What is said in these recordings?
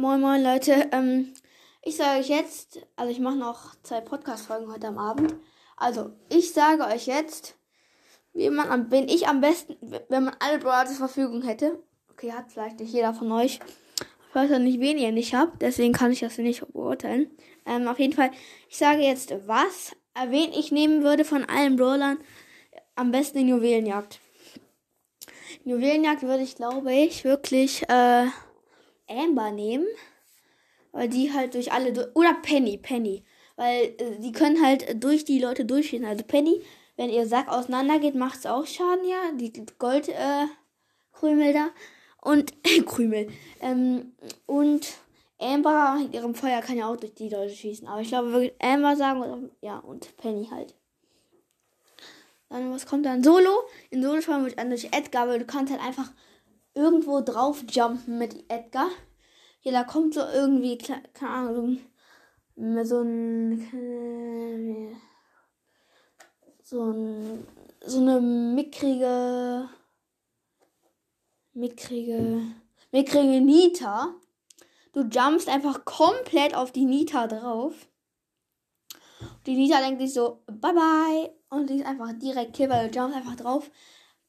Moin moin Leute. Ähm, ich sage euch jetzt, also ich mache noch zwei Podcast-Folgen heute am Abend. Also, ich sage euch jetzt, wie man am, bin ich am besten, wenn man alle Brawler zur Verfügung hätte. Okay, hat vielleicht nicht jeder von euch. Ich weiß ja nicht, wen ihr nicht habt, deswegen kann ich das nicht beurteilen. Ähm, auf jeden Fall, ich sage jetzt, was, wen ich nehmen würde von allen Brawlern am besten in Juwelenjagd. Juwelenjagd würde ich, glaube ich, wirklich äh, Amber nehmen. Weil die halt durch alle. Oder Penny, Penny. Weil äh, die können halt durch die Leute durchschießen. Also Penny, wenn ihr Sack auseinandergeht, macht es auch Schaden, ja. Die Goldkrümel äh, da. Und Krümel. Ähm, und Amber mit ihrem Feuer kann ja auch durch die Leute schießen. Aber ich glaube wirklich Amber sagen ja und Penny halt. Dann was kommt dann? Solo. In Solo schauen wir an durch Edgar, weil du kannst halt einfach irgendwo drauf jumpen mit Edgar. Ja, da kommt so irgendwie, keine Ahnung, so ein, so ein, so eine mickrige, mickrige, mickrige Nita. Du jumpst einfach komplett auf die Nita drauf. Die Nita denkt sich so, bye bye. Und die ist einfach direkt kill, weil du jumpst einfach drauf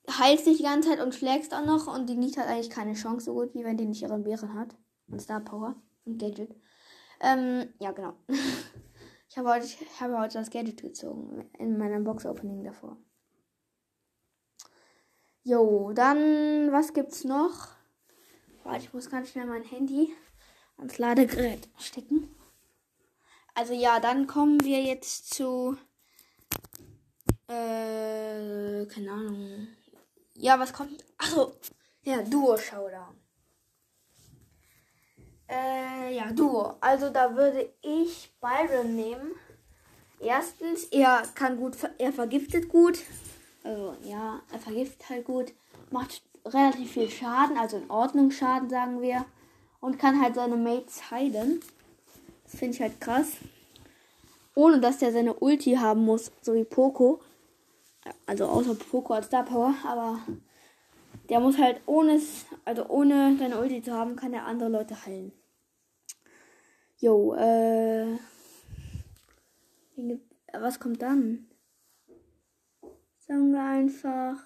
heilst dich die ganze Zeit und schlägst auch noch. Und die Nita hat eigentlich keine Chance so gut, wie wenn die nicht ihren Bären hat. Und Star Power und Gadget. Ähm, ja, genau. ich habe heute, ich habe heute das Gadget gezogen. In meinem Box-Opening davor. Jo, dann, was gibt's noch? Warte, ich muss ganz schnell mein Handy ans Ladegerät stecken. Also ja, dann kommen wir jetzt zu, äh, keine Ahnung. Ja, was kommt? Achso, ja, Duo Showdown. Äh, ja, Duo. Also da würde ich Byron nehmen. Erstens, er kann gut, er vergiftet gut. Also ja, er vergiftet halt gut. Macht relativ viel Schaden, also in Ordnung Schaden, sagen wir. Und kann halt seine Mates heilen. Das finde ich halt krass. Ohne dass der seine Ulti haben muss, so wie Poco. Also außer Poco als Star Power, aber der muss halt ohne, also ohne seine Ulti zu haben, kann er andere Leute heilen. Jo, äh. Was kommt dann? Sagen wir einfach.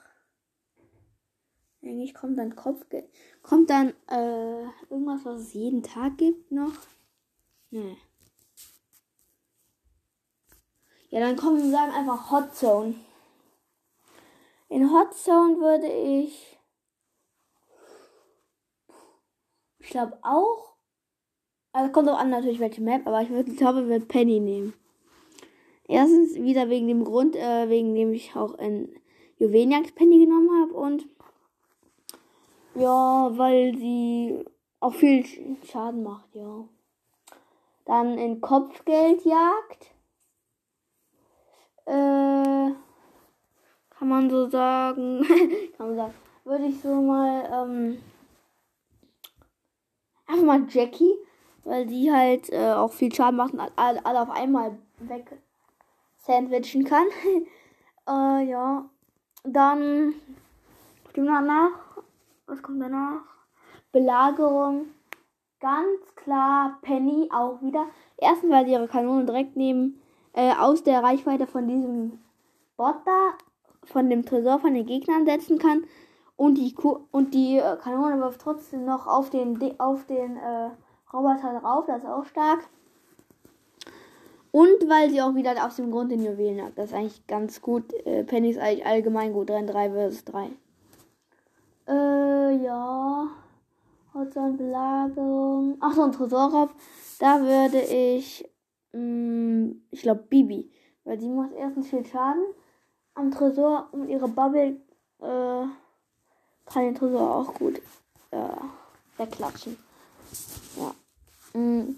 Eigentlich kommt dann Kopfgeld. Kommt dann äh, irgendwas, was es jeden Tag gibt noch? Nee. Ja, dann kommen wir sagen einfach Hot Zone. In Hot Zone würde ich. Ich glaube auch also kommt auch an natürlich welche Map, aber ich würde glaube, ich würde Penny nehmen. Erstens wieder wegen dem Grund, äh, wegen dem ich auch in Juweliax Penny genommen habe und ja, weil sie auch viel Schaden macht, ja. Dann in Kopfgeldjagd. Äh, kann man so sagen. kann man sagen. Würde ich so mal, ähm, einfach mal Jackie weil die halt äh, auch viel Schaden macht und alle, alle auf einmal weg sandwichen kann. äh, ja. Dann danach, was kommt danach? Belagerung. Ganz klar Penny auch wieder. Erstens, weil sie ihre Kanone direkt neben äh, aus der Reichweite von diesem Bot da, von dem Tresor von den Gegnern setzen kann. Und die, und die äh, Kanone wirft trotzdem noch auf den, auf den äh, Roboter drauf, das ist auch stark. Und weil sie auch wieder aus dem Grund den Juwelen hat. Das ist eigentlich ganz gut. Äh, Penny ist eigentlich allgemein gut drin. 3 vs 3. Äh, ja. Hotzone Belagerung. Ach so, ein Tresorraub. Da würde ich. Mh, mm, ich glaube Bibi. Weil sie macht erstens viel Schaden am Tresor und ihre Bubble äh, kann den Tresor auch gut äh, wegklatschen. Ja. Mm,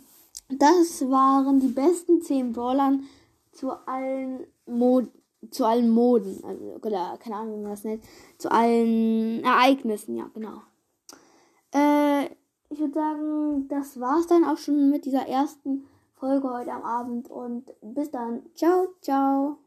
das waren die besten 10 Brawlern zu allen Mod zu allen Moden. Also, oder keine Ahnung, wie man das nennt. Zu allen Ereignissen, ja, genau. Äh, ich würde sagen, das war's dann auch schon mit dieser ersten Folge heute am Abend. Und bis dann. Ciao, ciao.